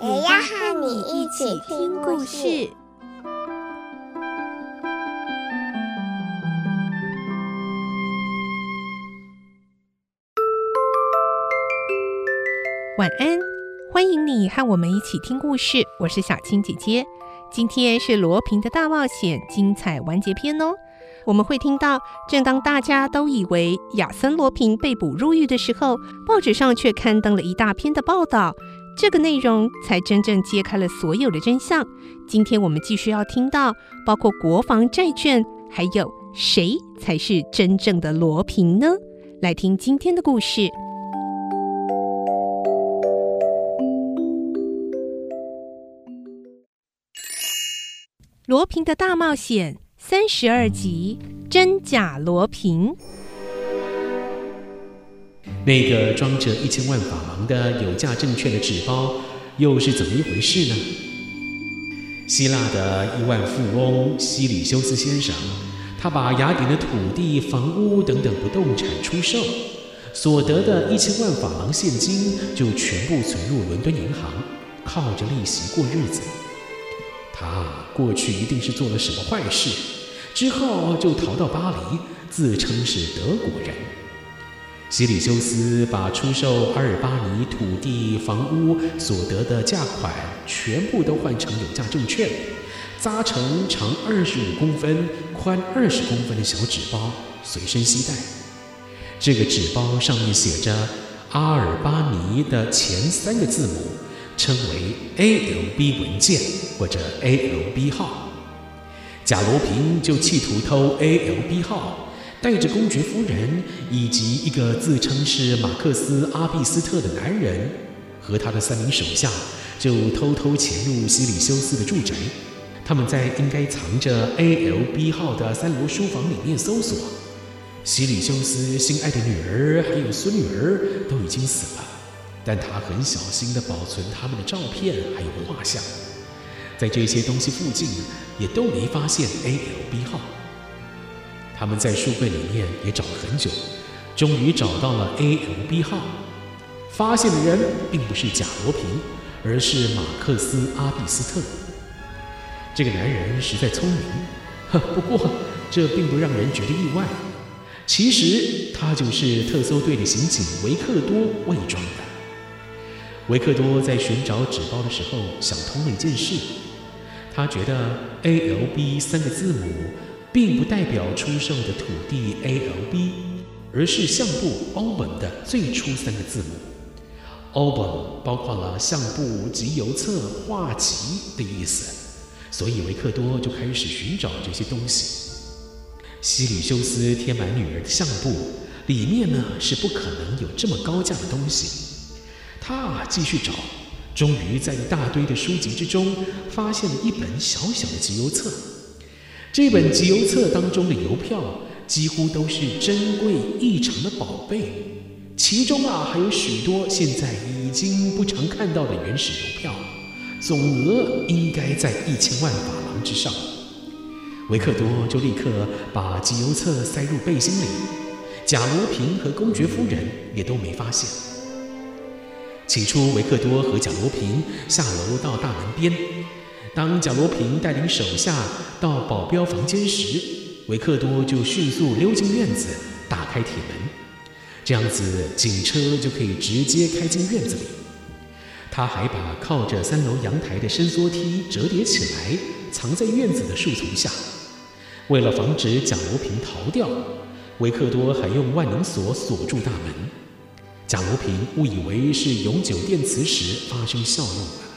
也要和你一起听故事。晚安，欢迎你和我们一起听故事。我是小青姐姐，今天是罗平的大冒险精彩完结篇哦。我们会听到，正当大家都以为亚森罗平被捕入狱的时候，报纸上却刊登了一大篇的报道，这个内容才真正揭开了所有的真相。今天我们继续要听到，包括国防债券，还有谁才是真正的罗平呢？来听今天的故事。罗平的大冒险三十二集：真假罗平。那个装着一千万法郎的有价证券的纸包又是怎么一回事呢？希腊的亿万富翁西里修斯先生，他把雅典的土地、房屋等等不动产出售，所得的一千万法郎现金就全部存入伦敦银行，靠着利息过日子。他过去一定是做了什么坏事，之后就逃到巴黎，自称是德国人。西里修斯把出售阿尔巴尼土地、房屋所得的价款全部都换成有价证券，扎成长二十五公分、宽二十公分的小纸包，随身携带。这个纸包上面写着阿尔巴尼的前三个字母。称为 ALB 文件或者 ALB 号，贾罗平就企图偷 ALB 号，带着公爵夫人以及一个自称是马克思阿比斯特的男人和他的三名手下，就偷偷潜入西里修斯的住宅。他们在应该藏着 ALB 号的三楼书房里面搜索。西里修斯心爱的女儿还有孙女儿都已经死了。但他很小心地保存他们的照片，还有画像，在这些东西附近也都没发现 ALB 号。他们在书柜里面也找了很久，终于找到了 ALB 号。发现的人并不是贾罗平，而是马克思阿毕斯特。这个男人实在聪明，呵，不过这并不让人觉得意外。其实他就是特搜队的刑警维克多伪装的。维克多在寻找纸包的时候想通了一件事，他觉得 ALB 三个字母并不代表出售的土地 ALB，而是相簿 Album 的最初三个字母。Album 包括了相簿、集邮册、画集的意思，所以维克多就开始寻找这些东西。西里修斯填满女儿的相簿，里面呢是不可能有这么高价的东西。他继续找，终于在一大堆的书籍之中发现了一本小小的集邮册。这本集邮册当中的邮票几乎都是珍贵异常的宝贝，其中啊还有许多现在已经不常看到的原始邮票，总额应该在一千万法郎之上。维克多就立刻把集邮册塞入背心里，贾罗平和公爵夫人也都没发现。起初，维克多和贾罗平下楼到大门边。当贾罗平带领手下到保镖房间时，维克多就迅速溜进院子，打开铁门。这样子，警车就可以直接开进院子里。他还把靠着三楼阳台的伸缩梯折叠起来，藏在院子的树丛下。为了防止贾罗平逃掉，维克多还用万能锁锁住大门。贾罗平误以为是永久电磁石发生效用了。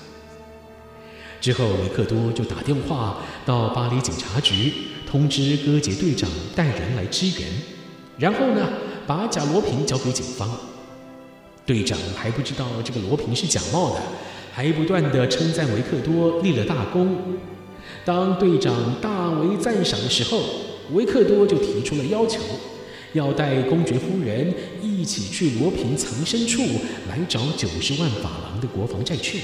之后，维克多就打电话到巴黎警察局，通知哥杰队长带人来支援。然后呢，把假罗平交给警方。队长还不知道这个罗平是假冒的，还不断地称赞维克多立了大功。当队长大为赞赏的时候，维克多就提出了要求，要带公爵夫人一起去罗平藏身处来找九十万法郎的国防债券。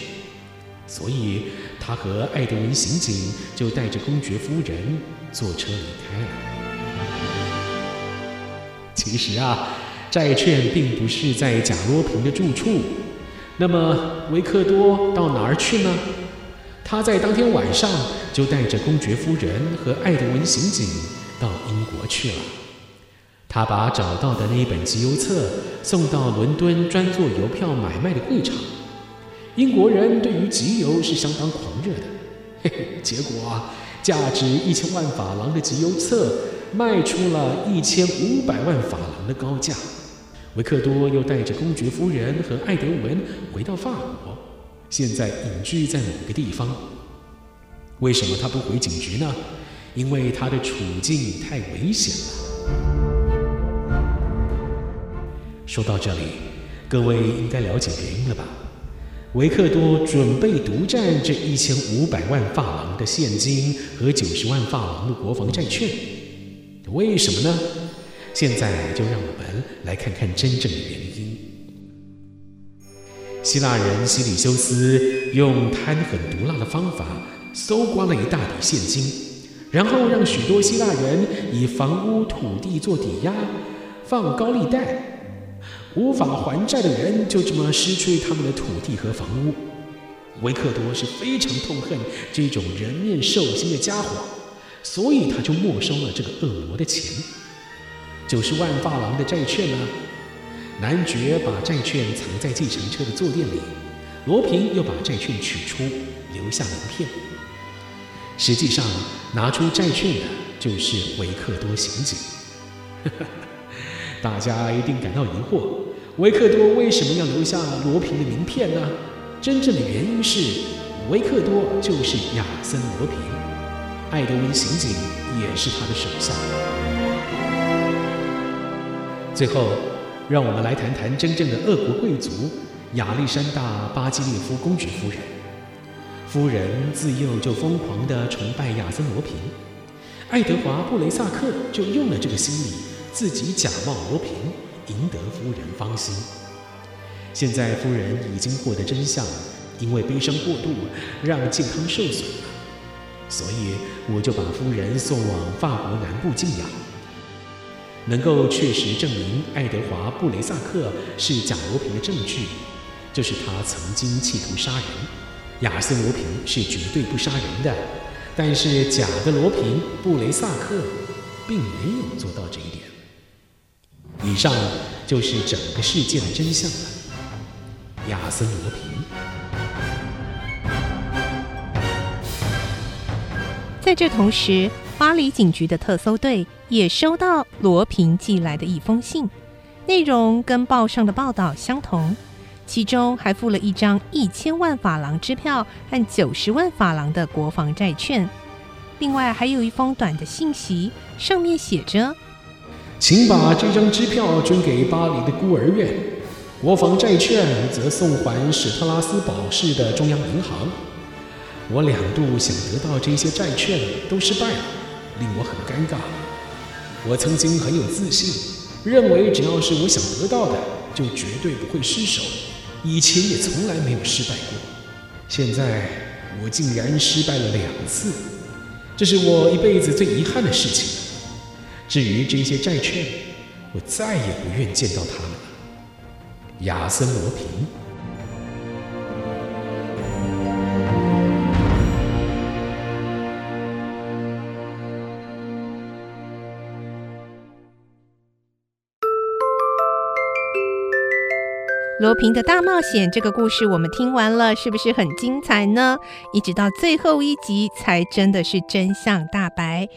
所以，他和艾德文刑警就带着公爵夫人坐车离开了。其实啊，债券并不是在贾罗平的住处。那么，维克多到哪儿去呢？他在当天晚上就带着公爵夫人和艾德文刑警到英国去了。他把找到的那一本集邮册送到伦敦专做邮票买卖的柜场。英国人对于集邮是相当狂热的，嘿嘿，结果啊，价值一千万法郎的集邮册卖出了一千五百万法郎的高价。维克多又带着公爵夫人和艾德文回到法国，现在隐居在某个地方。为什么他不回警局呢？因为他的处境太危险了。说到这里，各位应该了解原因了吧？维克多准备独占这一千五百万法郎的现金和九十万法郎的国防债券，为什么呢？现在就让我们来看看真正的原因。希腊人西里修斯用贪狠毒辣的方法搜刮了一大笔现金，然后让许多希腊人以房屋、土地做抵押，放高利贷。无法还债的人就这么失去他们的土地和房屋。维克多是非常痛恨这种人面兽心的家伙，所以他就没收了这个恶魔的钱。九十万法郎的债券呢？男爵把债券藏在计程车的坐垫里，罗平又把债券取出，留下名片。实际上，拿出债券的就是维克多刑警。大家一定感到疑惑。维克多为什么要留下罗平的名片呢？真正的原因是，维克多就是亚森罗平，艾德温刑警也是他的手下。最后，让我们来谈谈真正的俄国贵族亚历山大巴基列夫公爵夫人。夫人自幼就疯狂地崇拜亚森罗平，爱德华布雷萨克就用了这个心理，自己假冒罗平。赢得夫人芳心。现在夫人已经获得真相，因为悲伤过度让健康受损了，所以我就把夫人送往法国南部静养。能够确实证明爱德华布雷萨克是假罗平的证据，就是他曾经企图杀人。亚森罗平是绝对不杀人的，但是假的罗平布雷萨克并没有做到这一点。以上就是整个事件的真相了。亚森罗平。在这同时，巴黎警局的特搜队也收到罗平寄来的一封信，内容跟报上的报道相同，其中还附了一张一千万法郎支票和九十万法郎的国防债券，另外还有一封短的信息，上面写着。请把这张支票捐给巴黎的孤儿院，国防债券则送还史特拉斯堡市的中央银行。我两度想得到这些债券，都失败了，令我很尴尬。我曾经很有自信，认为只要是我想得到的，就绝对不会失手，以前也从来没有失败过。现在我竟然失败了两次，这是我一辈子最遗憾的事情。至于这些债券，我再也不愿见到他们了。亚森罗平。罗平的大冒险这个故事我们听完了，是不是很精彩呢？一直到最后一集才真的是真相大白。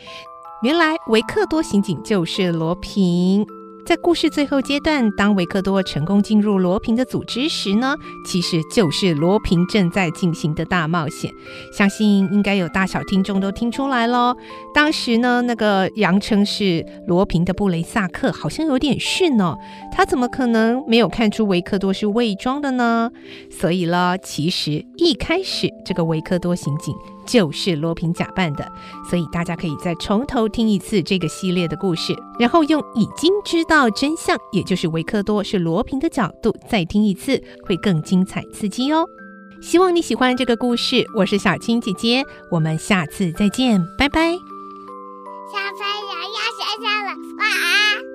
原来维克多刑警就是罗平，在故事最后阶段，当维克多成功进入罗平的组织时呢，其实就是罗平正在进行的大冒险。相信应该有大小听众都听出来喽。当时呢，那个佯称是罗平的布雷萨克好像有点逊哦，他怎么可能没有看出维克多是伪装的呢？所以了，其实一开始这个维克多刑警就是罗平假扮的。所以大家可以再从头听一次这个系列的故事，然后用已经知道真相，也就是维克多是罗平的角度再听一次，会更精彩刺激哦。希望你喜欢这个故事，我是小青姐姐，我们下次再见，拜拜。小朋友要睡觉了，晚安。